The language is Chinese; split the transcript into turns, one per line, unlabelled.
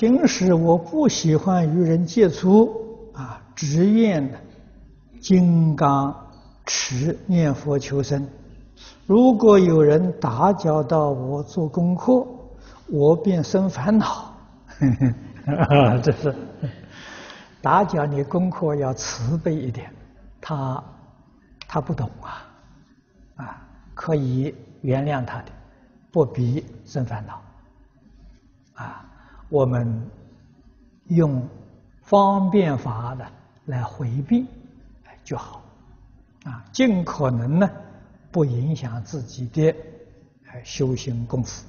平时我不喜欢与人接触啊，只愿金刚持念佛求生。如果有人打搅到我做功课，我便生烦恼。这是打搅你功课要慈悲一点，他他不懂啊，啊，可以原谅他的，不必生烦恼。啊，我们用方便法的来回避就好，啊，尽可能呢。不影响自己的修行功夫。